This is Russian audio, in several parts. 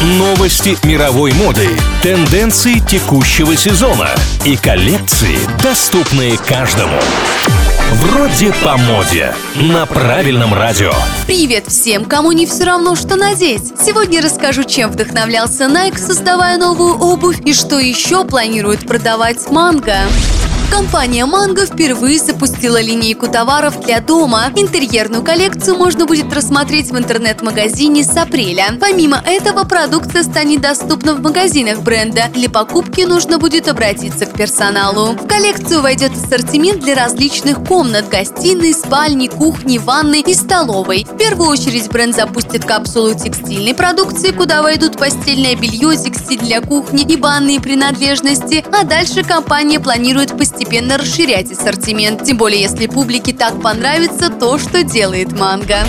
Новости мировой моды, тенденции текущего сезона и коллекции, доступные каждому. Вроде по моде. На правильном радио. Привет всем, кому не все равно, что надеть. Сегодня расскажу, чем вдохновлялся Nike, создавая новую обувь, и что еще планирует продавать Манго. Компания Mango впервые запустила линейку товаров для дома. Интерьерную коллекцию можно будет рассмотреть в интернет-магазине с апреля. Помимо этого, продукция станет доступна в магазинах бренда. Для покупки нужно будет обратиться к персоналу. В коллекцию войдет ассортимент для различных комнат – гостиной, спальни, кухни, ванной и столовой. В первую очередь бренд запустит капсулу текстильной продукции, куда войдут постельное белье, текстиль для кухни и банные принадлежности. А дальше компания планирует постепенно постепенно расширять ассортимент, тем более если публике так понравится то, что делает манго.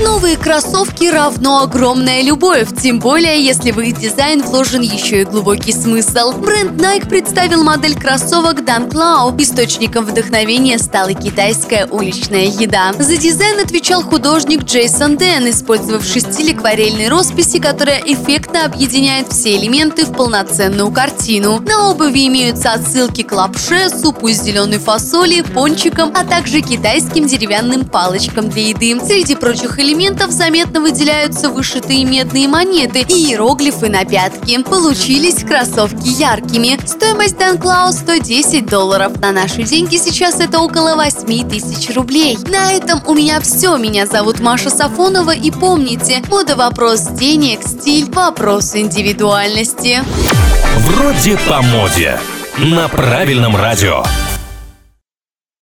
Новые кроссовки равно огромная любовь, тем более, если в их дизайн вложен еще и глубокий смысл. Бренд Nike представил модель кроссовок Dunk Low. Источником вдохновения стала китайская уличная еда. За дизайн отвечал художник Джейсон Дэн, использовавший стиль акварельной росписи, которая эффектно объединяет все элементы в полноценную картину. На обуви имеются отсылки к лапше, супу из зеленой фасоли, пончикам, а также китайским деревянным палочкам для еды. Среди прочих элементов элементов заметно выделяются вышитые медные монеты и иероглифы на пятке. Получились кроссовки яркими. Стоимость Dan Cloud 110 долларов. На наши деньги сейчас это около 8 тысяч рублей. На этом у меня все. Меня зовут Маша Сафонова и помните, мода вопрос денег, стиль вопрос индивидуальности. Вроде по моде. На правильном радио.